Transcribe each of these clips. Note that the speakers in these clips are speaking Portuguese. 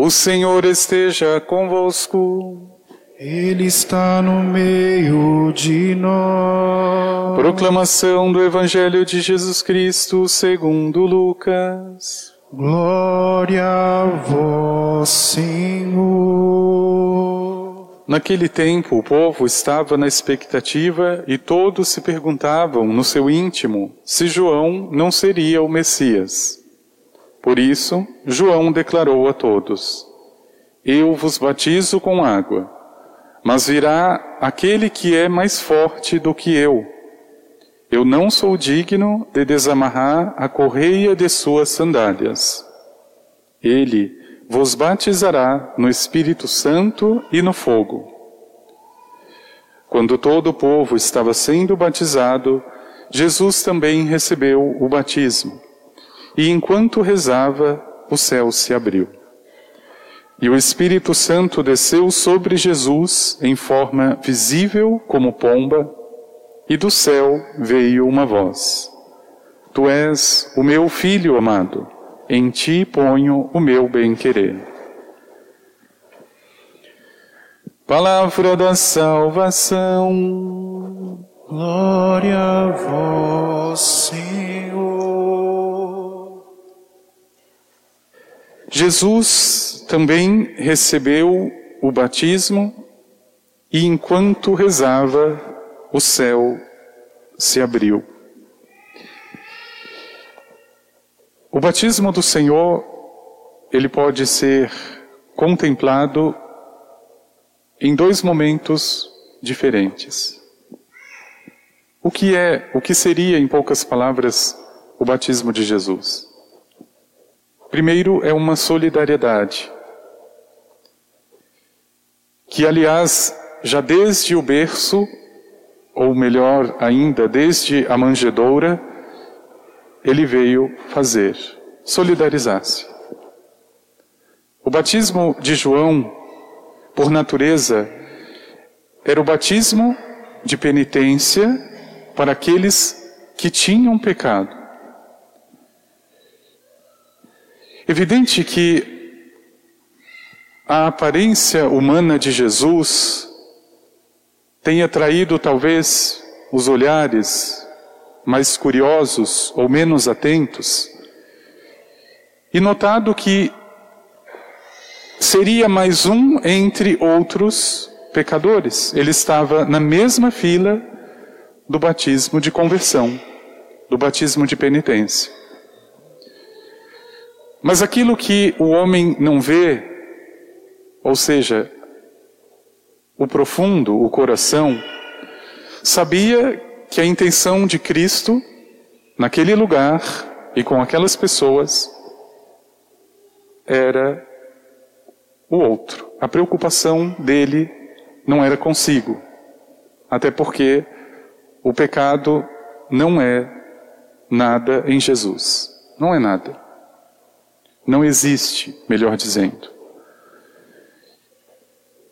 O Senhor esteja convosco. Ele está no meio de nós. Proclamação do Evangelho de Jesus Cristo segundo Lucas. Glória a vós, Senhor. Naquele tempo, o povo estava na expectativa e todos se perguntavam no seu íntimo se João não seria o Messias. Por isso, João declarou a todos: Eu vos batizo com água, mas virá aquele que é mais forte do que eu. Eu não sou digno de desamarrar a correia de suas sandálias. Ele vos batizará no Espírito Santo e no fogo. Quando todo o povo estava sendo batizado, Jesus também recebeu o batismo. E enquanto rezava, o céu se abriu. E o Espírito Santo desceu sobre Jesus em forma visível como pomba, e do céu veio uma voz: Tu és o meu filho amado, em ti ponho o meu bem-querer. Palavra da salvação. Glória a vós, Senhor. Jesus também recebeu o batismo e enquanto rezava, o céu se abriu. O batismo do Senhor, ele pode ser contemplado em dois momentos diferentes. O que é, o que seria, em poucas palavras, o batismo de Jesus? Primeiro é uma solidariedade, que aliás, já desde o berço, ou melhor ainda, desde a manjedoura, ele veio fazer, solidarizar-se. O batismo de João, por natureza, era o batismo de penitência para aqueles que tinham pecado. Evidente que a aparência humana de Jesus tem atraído talvez os olhares mais curiosos ou menos atentos e notado que seria mais um entre outros pecadores. Ele estava na mesma fila do batismo de conversão, do batismo de penitência. Mas aquilo que o homem não vê, ou seja, o profundo, o coração, sabia que a intenção de Cristo, naquele lugar e com aquelas pessoas, era o outro. A preocupação dele não era consigo. Até porque o pecado não é nada em Jesus. Não é nada. Não existe, melhor dizendo.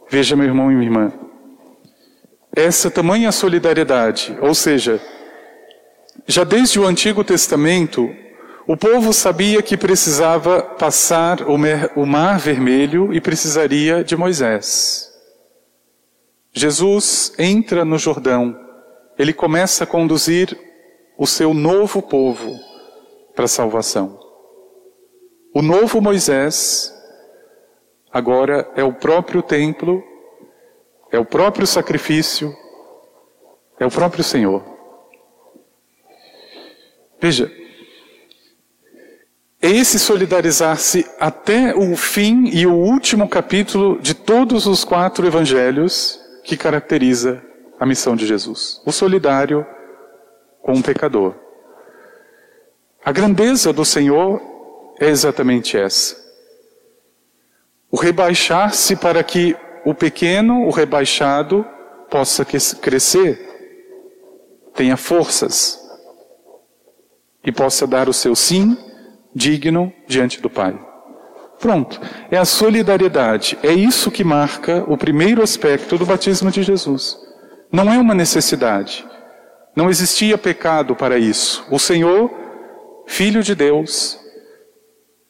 Veja, meu irmão e minha irmã, essa tamanha solidariedade, ou seja, já desde o Antigo Testamento, o povo sabia que precisava passar o mar vermelho e precisaria de Moisés. Jesus entra no Jordão, ele começa a conduzir o seu novo povo para a salvação. O novo Moisés agora é o próprio templo, é o próprio sacrifício, é o próprio Senhor. Veja, é esse solidarizar-se até o fim e o último capítulo de todos os quatro evangelhos que caracteriza a missão de Jesus. O solidário com o pecador. A grandeza do Senhor é exatamente essa. O rebaixar-se para que o pequeno, o rebaixado, possa crescer, tenha forças e possa dar o seu sim digno diante do Pai. Pronto, é a solidariedade, é isso que marca o primeiro aspecto do batismo de Jesus. Não é uma necessidade, não existia pecado para isso. O Senhor, Filho de Deus,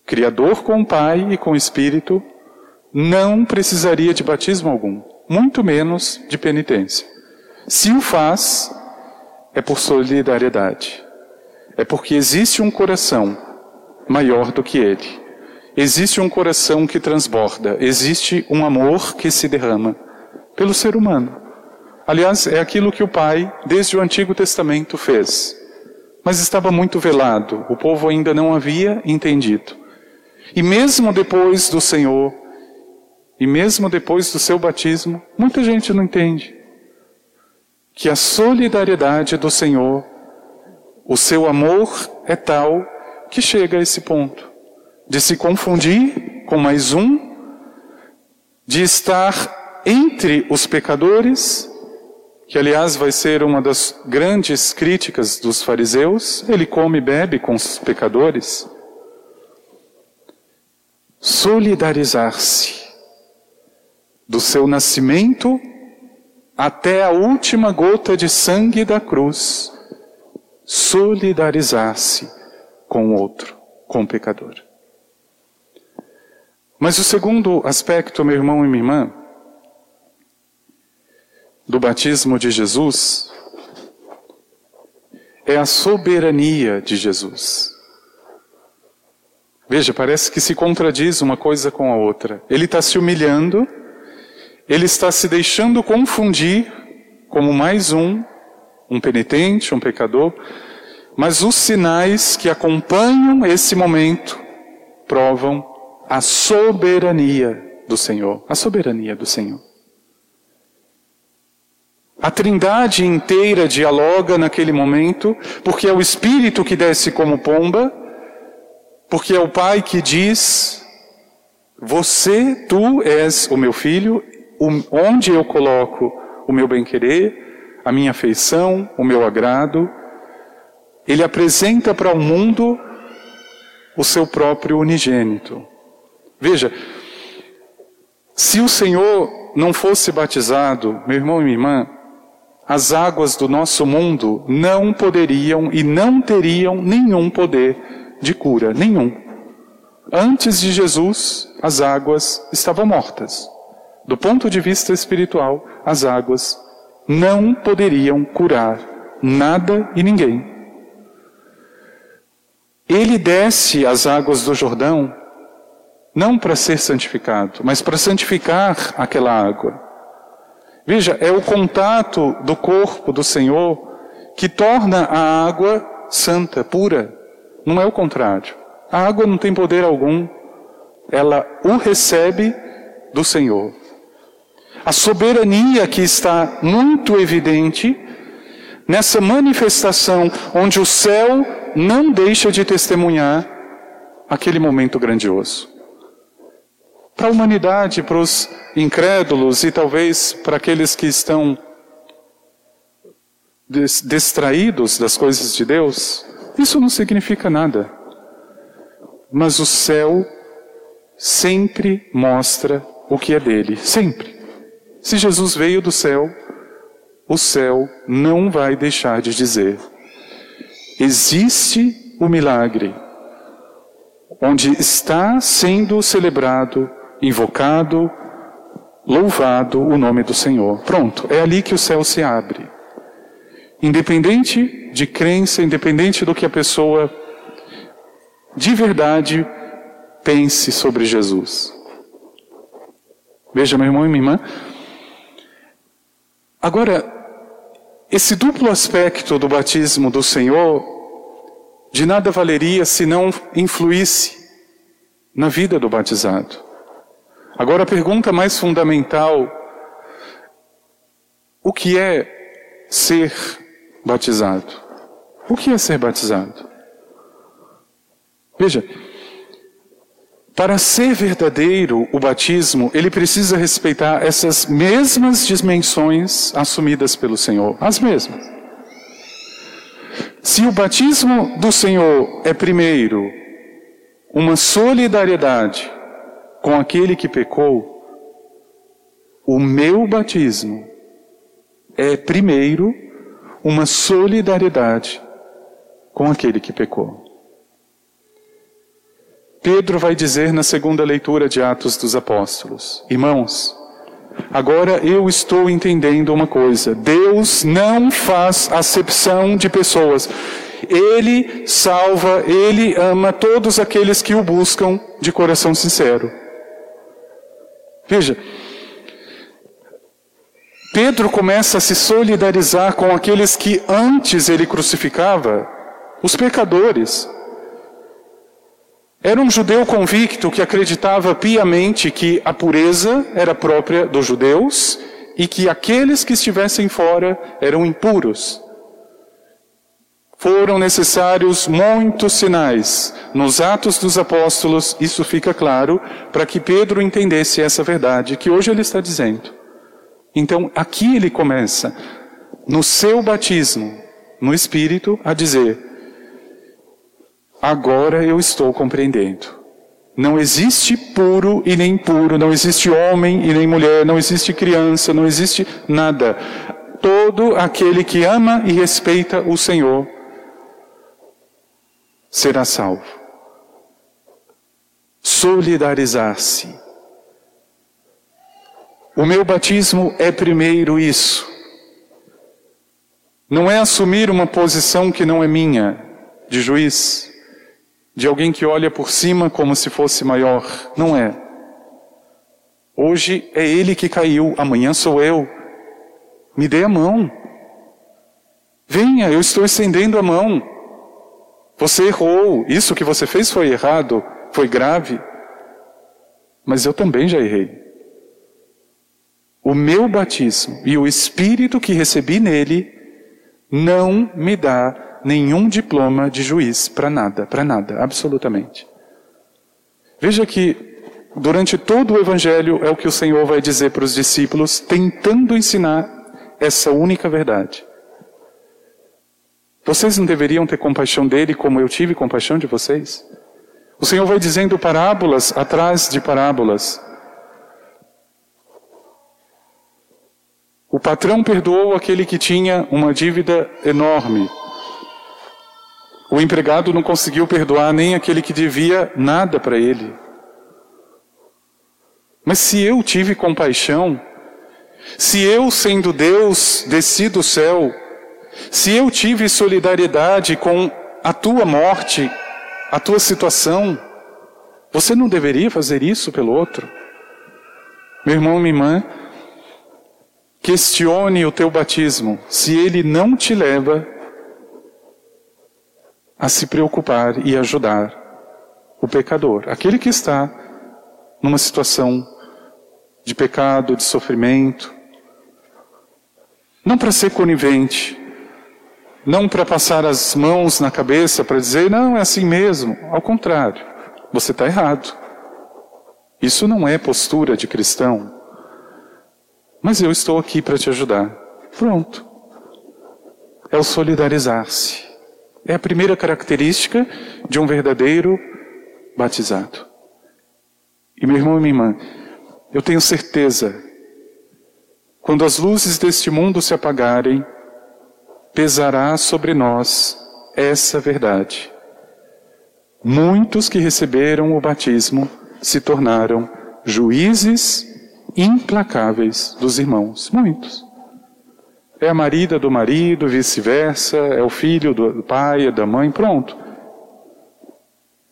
Criador com o Pai e com o Espírito, não precisaria de batismo algum, muito menos de penitência. Se o faz, é por solidariedade. É porque existe um coração maior do que ele. Existe um coração que transborda, existe um amor que se derrama pelo ser humano. Aliás, é aquilo que o Pai, desde o Antigo Testamento, fez. Mas estava muito velado, o povo ainda não havia entendido. E mesmo depois do Senhor, e mesmo depois do seu batismo, muita gente não entende que a solidariedade do Senhor, o seu amor é tal que chega a esse ponto de se confundir com mais um, de estar entre os pecadores, que aliás vai ser uma das grandes críticas dos fariseus, ele come e bebe com os pecadores. Solidarizar-se do seu nascimento até a última gota de sangue da cruz, solidarizar-se com o outro, com o pecador. Mas o segundo aspecto, meu irmão e minha irmã, do batismo de Jesus é a soberania de Jesus. Veja, parece que se contradiz uma coisa com a outra. Ele está se humilhando, ele está se deixando confundir como mais um, um penitente, um pecador, mas os sinais que acompanham esse momento provam a soberania do Senhor. A soberania do Senhor. A trindade inteira dialoga naquele momento, porque é o Espírito que desce como pomba, porque é o Pai que diz: Você, tu és o meu filho, onde eu coloco o meu bem-querer, a minha afeição, o meu agrado. Ele apresenta para o mundo o seu próprio unigênito. Veja, se o Senhor não fosse batizado, meu irmão e minha irmã, as águas do nosso mundo não poderiam e não teriam nenhum poder de cura, nenhum. Antes de Jesus, as águas estavam mortas. Do ponto de vista espiritual, as águas não poderiam curar nada e ninguém. Ele desce as águas do Jordão não para ser santificado, mas para santificar aquela água. Veja, é o contato do corpo do Senhor que torna a água santa, pura. Não é o contrário. A água não tem poder algum. Ela o recebe do Senhor. A soberania que está muito evidente nessa manifestação onde o céu não deixa de testemunhar aquele momento grandioso para a humanidade, para os incrédulos e talvez para aqueles que estão distraídos das coisas de Deus, isso não significa nada. Mas o céu sempre mostra o que é dele, sempre. Se Jesus veio do céu, o céu não vai deixar de dizer: existe o milagre, onde está sendo celebrado invocado, louvado o nome do Senhor. Pronto, é ali que o céu se abre. Independente de crença, independente do que a pessoa de verdade pense sobre Jesus. Veja, meu irmão e minha irmã. Agora, esse duplo aspecto do batismo do Senhor de nada valeria se não influísse na vida do batizado. Agora a pergunta mais fundamental: o que é ser batizado? O que é ser batizado? Veja, para ser verdadeiro o batismo, ele precisa respeitar essas mesmas dimensões assumidas pelo Senhor, as mesmas. Se o batismo do Senhor é primeiro uma solidariedade com aquele que pecou, o meu batismo é primeiro uma solidariedade com aquele que pecou. Pedro vai dizer na segunda leitura de Atos dos Apóstolos: Irmãos, agora eu estou entendendo uma coisa: Deus não faz acepção de pessoas. Ele salva, ele ama todos aqueles que o buscam de coração sincero. Veja, Pedro começa a se solidarizar com aqueles que antes ele crucificava, os pecadores. Era um judeu convicto que acreditava piamente que a pureza era própria dos judeus e que aqueles que estivessem fora eram impuros. Foram necessários muitos sinais. Nos Atos dos Apóstolos, isso fica claro para que Pedro entendesse essa verdade que hoje ele está dizendo. Então, aqui ele começa, no seu batismo, no Espírito, a dizer: Agora eu estou compreendendo. Não existe puro e nem impuro, não existe homem e nem mulher, não existe criança, não existe nada. Todo aquele que ama e respeita o Senhor será salvo. Solidarizar-se. O meu batismo é primeiro isso. Não é assumir uma posição que não é minha, de juiz, de alguém que olha por cima como se fosse maior. Não é. Hoje é ele que caiu, amanhã sou eu. Me dê a mão. Venha, eu estou estendendo a mão. Você errou, isso que você fez foi errado, foi grave. Mas eu também já errei. O meu batismo e o Espírito que recebi nele não me dá nenhum diploma de juiz para nada, para nada, absolutamente. Veja que durante todo o Evangelho é o que o Senhor vai dizer para os discípulos, tentando ensinar essa única verdade. Vocês não deveriam ter compaixão dele como eu tive compaixão de vocês? O Senhor vai dizendo parábolas atrás de parábolas. O patrão perdoou aquele que tinha uma dívida enorme. O empregado não conseguiu perdoar nem aquele que devia nada para ele. Mas se eu tive compaixão, se eu, sendo Deus, desci do céu, se eu tive solidariedade com a tua morte, a tua situação, você não deveria fazer isso pelo outro? Meu irmão, minha irmã, questione o teu batismo, se ele não te leva a se preocupar e ajudar o pecador, aquele que está numa situação de pecado, de sofrimento, não para ser conivente, não para passar as mãos na cabeça para dizer, não, é assim mesmo. Ao contrário, você está errado. Isso não é postura de cristão. Mas eu estou aqui para te ajudar. Pronto. É o solidarizar-se. É a primeira característica de um verdadeiro batizado. E meu irmão e minha irmã, eu tenho certeza, quando as luzes deste mundo se apagarem, pesará sobre nós essa verdade. Muitos que receberam o batismo se tornaram juízes implacáveis dos irmãos. Muitos. É a marida do marido, vice-versa, é o filho do pai, é da mãe, pronto.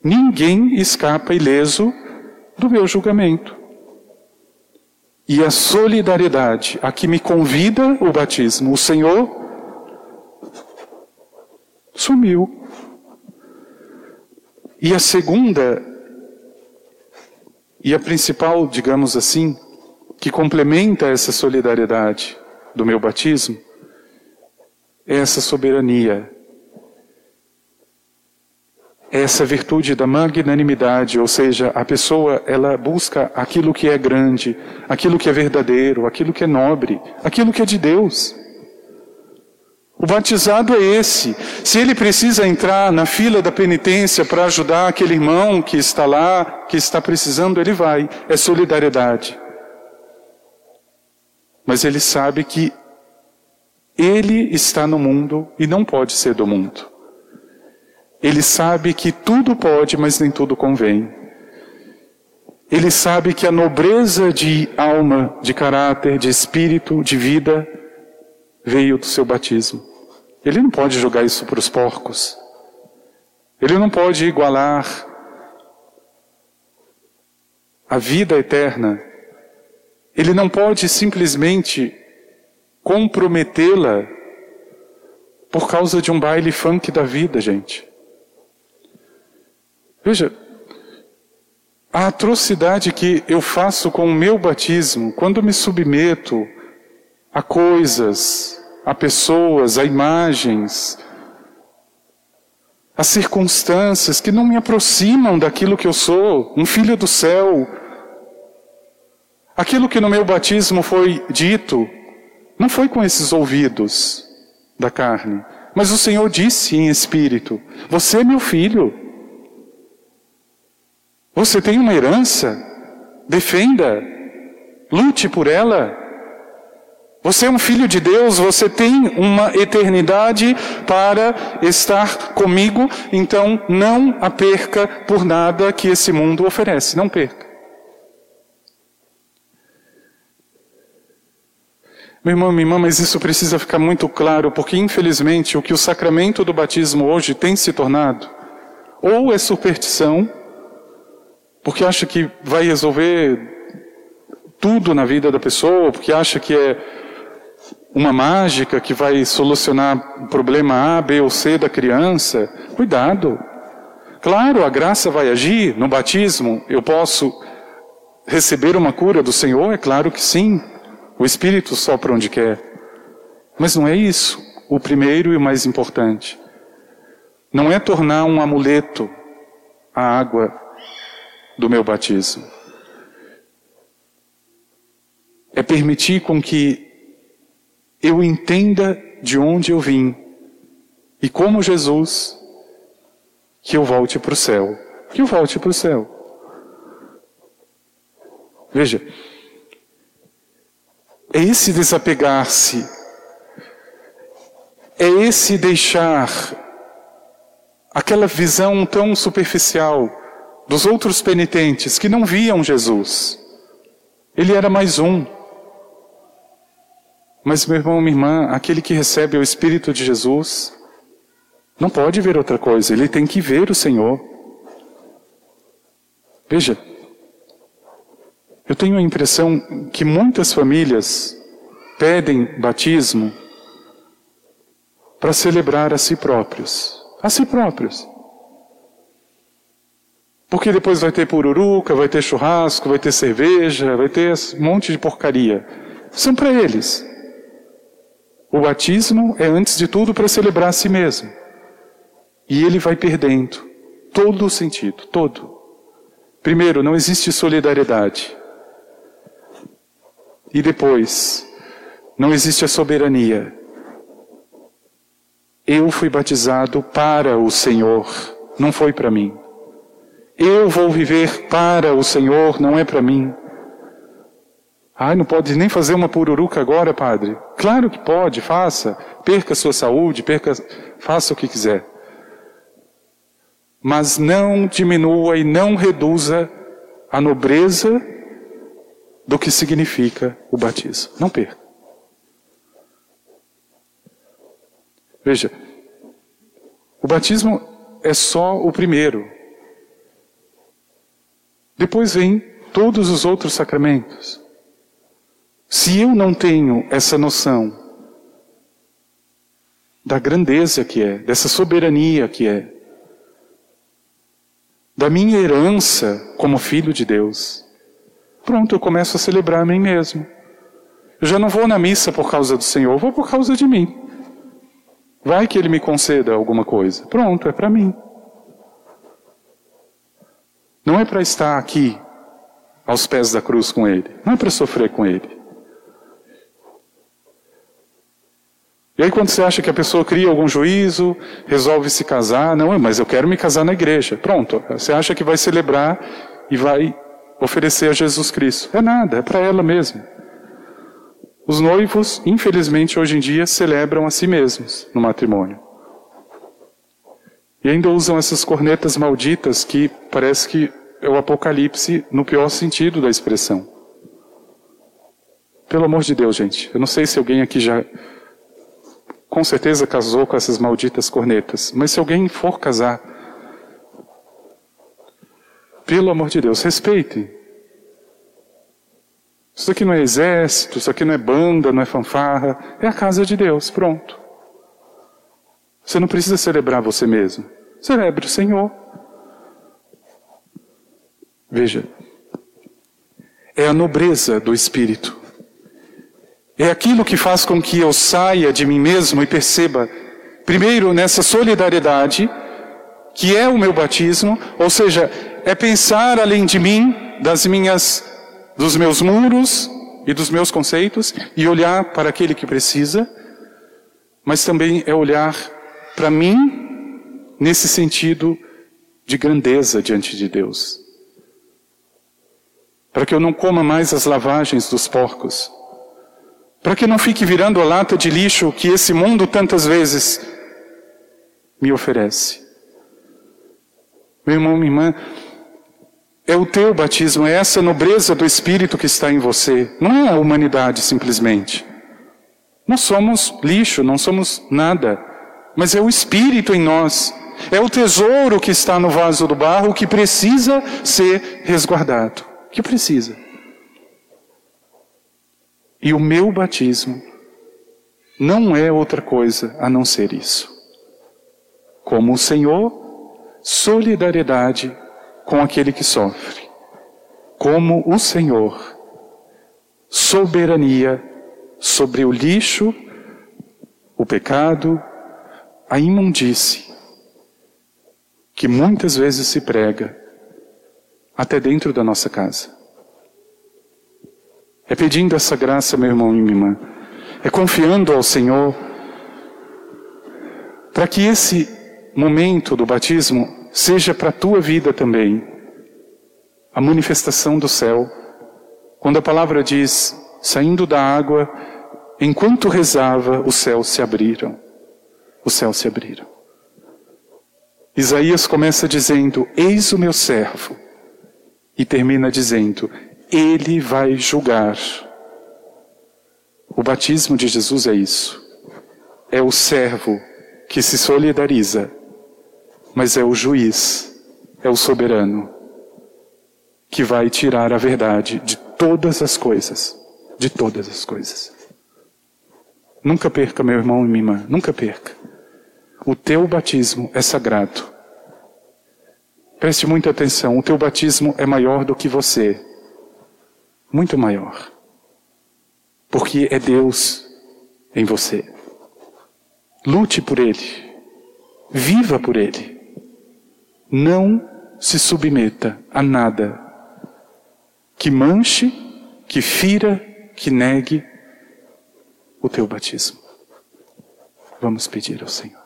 Ninguém escapa ileso do meu julgamento. E a solidariedade a que me convida o batismo, o Senhor sumiu. E a segunda, e a principal, digamos assim, que complementa essa solidariedade do meu batismo, é essa soberania, é essa virtude da magnanimidade, ou seja, a pessoa ela busca aquilo que é grande, aquilo que é verdadeiro, aquilo que é nobre, aquilo que é de Deus. O batizado é esse. Se ele precisa entrar na fila da penitência para ajudar aquele irmão que está lá, que está precisando, ele vai. É solidariedade. Mas ele sabe que ele está no mundo e não pode ser do mundo. Ele sabe que tudo pode, mas nem tudo convém. ele sabe que a nobreza de alma, de caráter, de espírito, de vida, veio do seu batismo. Ele não pode jogar isso para os porcos. Ele não pode igualar a vida eterna. Ele não pode simplesmente comprometê-la por causa de um baile funk da vida, gente. Veja, a atrocidade que eu faço com o meu batismo, quando me submeto a coisas, a pessoas, a imagens, a circunstâncias que não me aproximam daquilo que eu sou, um filho do céu. Aquilo que no meu batismo foi dito, não foi com esses ouvidos da carne, mas o Senhor disse em espírito: Você é meu filho. Você tem uma herança, defenda, lute por ela. Você é um filho de Deus, você tem uma eternidade para estar comigo, então não a perca por nada que esse mundo oferece, não perca. Meu irmão, minha irmã, mas isso precisa ficar muito claro, porque infelizmente o que o sacramento do batismo hoje tem se tornado, ou é superstição, porque acha que vai resolver tudo na vida da pessoa, porque acha que é uma mágica que vai solucionar o problema A, B ou C da criança. Cuidado. Claro, a graça vai agir no batismo. Eu posso receber uma cura do Senhor? É claro que sim. O Espírito sopra onde quer. Mas não é isso o primeiro e o mais importante. Não é tornar um amuleto a água do meu batismo. É permitir com que eu entenda de onde eu vim e como Jesus que eu volte para o céu. Que eu volte para o céu. Veja, é esse desapegar-se, é esse deixar aquela visão tão superficial dos outros penitentes que não viam Jesus. Ele era mais um. Mas, meu irmão, minha irmã, aquele que recebe o Espírito de Jesus, não pode ver outra coisa, ele tem que ver o Senhor. Veja, eu tenho a impressão que muitas famílias pedem batismo para celebrar a si próprios. A si próprios. Porque depois vai ter pururuca, vai ter churrasco, vai ter cerveja, vai ter um monte de porcaria. São para eles. O batismo é, antes de tudo, para celebrar a si mesmo. E ele vai perdendo todo o sentido, todo. Primeiro, não existe solidariedade. E depois, não existe a soberania. Eu fui batizado para o Senhor, não foi para mim. Eu vou viver para o Senhor, não é para mim. Ai, não pode nem fazer uma pururuca agora, padre. Claro que pode, faça. Perca sua saúde, perca, faça o que quiser. Mas não diminua e não reduza a nobreza do que significa o batismo. Não perca. Veja, o batismo é só o primeiro. Depois vem todos os outros sacramentos. Se eu não tenho essa noção da grandeza que é, dessa soberania que é, da minha herança como filho de Deus, pronto, eu começo a celebrar a mim mesmo. Eu já não vou na missa por causa do Senhor, vou por causa de mim. Vai que Ele me conceda alguma coisa. Pronto, é para mim. Não é para estar aqui aos pés da cruz com Ele. Não é para sofrer com Ele. E aí, quando você acha que a pessoa cria algum juízo, resolve se casar, não, mas eu quero me casar na igreja. Pronto, você acha que vai celebrar e vai oferecer a Jesus Cristo. É nada, é para ela mesma. Os noivos, infelizmente, hoje em dia, celebram a si mesmos no matrimônio. E ainda usam essas cornetas malditas que parece que é o Apocalipse no pior sentido da expressão. Pelo amor de Deus, gente. Eu não sei se alguém aqui já com certeza casou com essas malditas cornetas, mas se alguém for casar, pelo amor de Deus, respeitem. Isso aqui não é exército, isso aqui não é banda, não é fanfarra, é a casa de Deus, pronto. Você não precisa celebrar você mesmo. Celebre o Senhor. Veja, é a nobreza do espírito. É aquilo que faz com que eu saia de mim mesmo e perceba, primeiro, nessa solidariedade, que é o meu batismo, ou seja, é pensar além de mim, das minhas, dos meus muros e dos meus conceitos, e olhar para aquele que precisa, mas também é olhar para mim nesse sentido de grandeza diante de Deus. Para que eu não coma mais as lavagens dos porcos. Para que não fique virando a lata de lixo que esse mundo tantas vezes me oferece. Meu irmão, minha irmã, é o teu batismo, é essa nobreza do Espírito que está em você, não é a humanidade simplesmente. Nós somos lixo, não somos nada, mas é o Espírito em nós, é o tesouro que está no vaso do barro que precisa ser resguardado, que precisa. E o meu batismo não é outra coisa a não ser isso. Como o Senhor, solidariedade com aquele que sofre. Como o Senhor, soberania sobre o lixo, o pecado, a imundície, que muitas vezes se prega até dentro da nossa casa. É pedindo essa graça, meu irmão e minha irmã. É confiando ao Senhor para que esse momento do batismo seja para a tua vida também a manifestação do céu. Quando a palavra diz, saindo da água, enquanto rezava, os céus se abriram. Os céus se abriram. Isaías começa dizendo: Eis o meu servo. E termina dizendo: Ele vai julgar. O batismo de Jesus é isso. É o servo que se solidariza mas é o juiz, é o soberano, que vai tirar a verdade de todas as coisas, de todas as coisas. Nunca perca, meu irmão e minha irmã, nunca perca. O teu batismo é sagrado. Preste muita atenção, o teu batismo é maior do que você. Muito maior. Porque é Deus em você. Lute por Ele. Viva por Ele não se submeta a nada que manche, que fira, que negue o teu batismo. Vamos pedir ao Senhor.